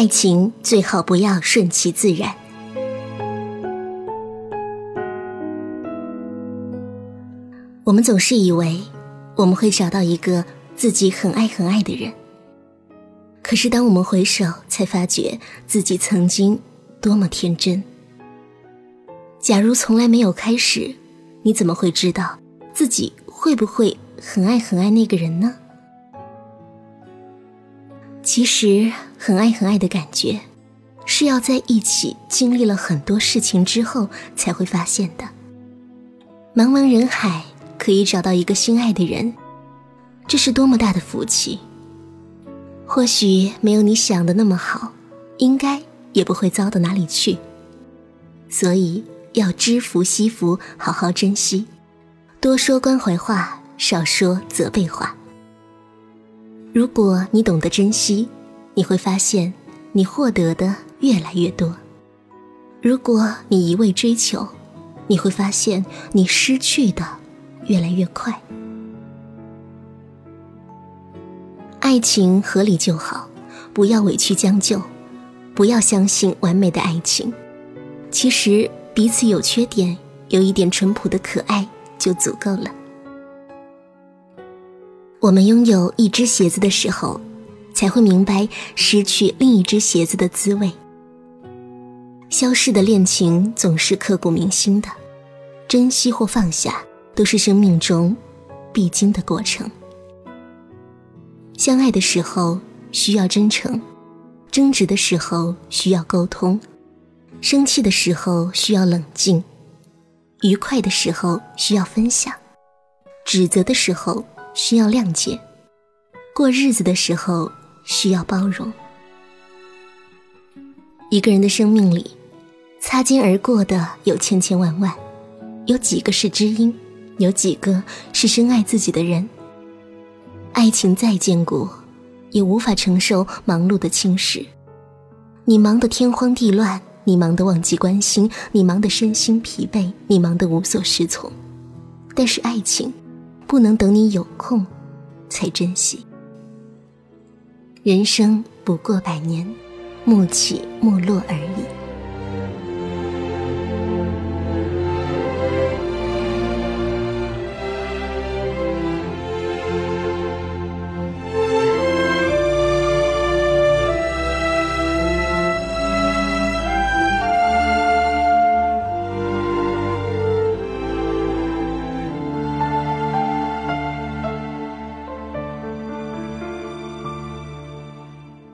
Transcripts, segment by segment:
爱情最好不要顺其自然。我们总是以为我们会找到一个自己很爱很爱的人，可是当我们回首，才发觉自己曾经多么天真。假如从来没有开始，你怎么会知道自己会不会很爱很爱那个人呢？其实，很爱很爱的感觉，是要在一起经历了很多事情之后才会发现的。茫茫人海，可以找到一个心爱的人，这是多么大的福气。或许没有你想的那么好，应该也不会糟到哪里去。所以要知福惜福，好好珍惜，多说关怀话，少说责备话。如果你懂得珍惜，你会发现你获得的越来越多；如果你一味追求，你会发现你失去的越来越快。爱情合理就好，不要委屈将就，不要相信完美的爱情。其实彼此有缺点，有一点淳朴的可爱就足够了。我们拥有一只鞋子的时候，才会明白失去另一只鞋子的滋味。消逝的恋情总是刻骨铭心的，珍惜或放下都是生命中必经的过程。相爱的时候需要真诚，争执的时候需要沟通，生气的时候需要冷静，愉快的时候需要分享，指责的时候。需要谅解，过日子的时候需要包容。一个人的生命里，擦肩而过的有千千万万，有几个是知音，有几个是深爱自己的人。爱情再坚固，也无法承受忙碌的侵蚀。你忙得天荒地乱，你忙得忘记关心，你忙得身心疲惫，你忙得无所适从。但是爱情。不能等你有空，才珍惜。人生不过百年，莫起莫落而已。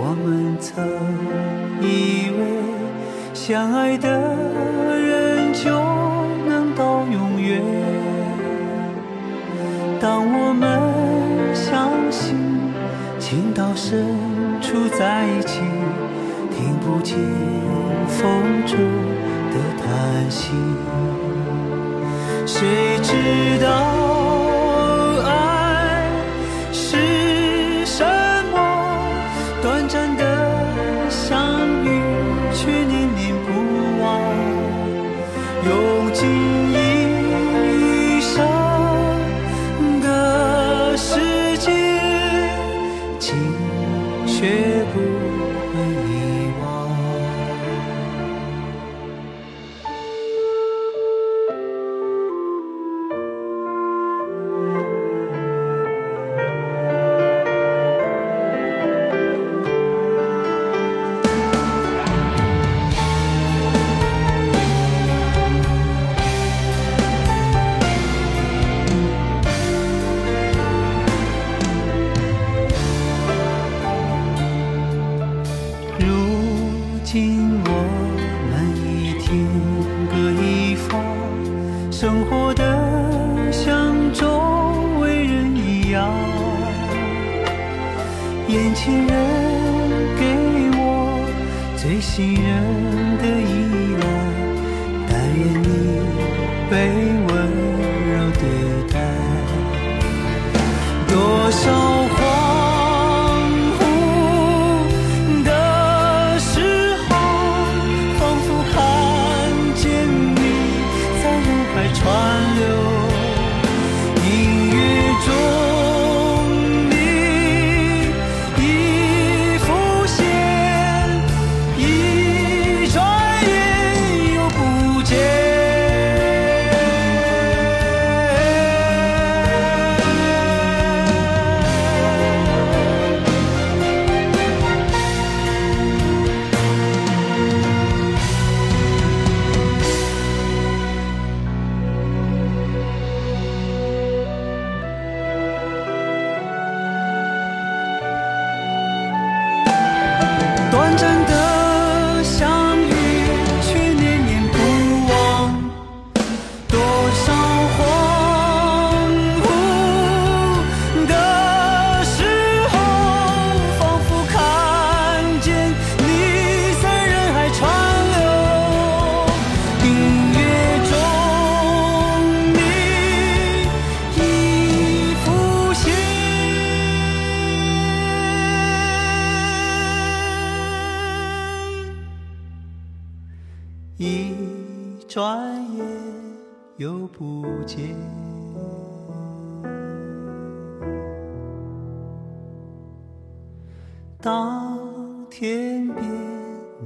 我们曾以为相爱的人就能到永远。当我们相信情到深处在一起，听不见风中的叹息，谁知道？如今我们已天各一方生活的像周围人一样。眼前人给我最信任的依赖但愿你被温柔对待。多少当天边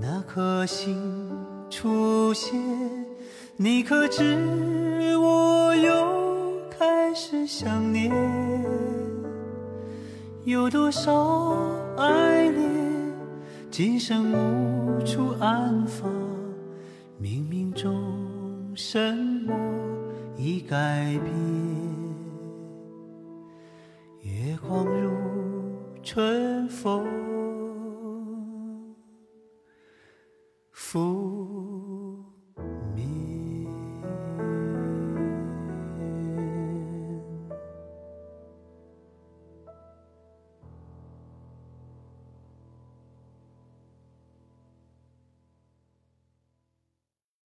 那颗星出现，你可知我又开始想念？有多少爱恋，今生无处安放？冥冥中什么已改变？月光如春风。拂。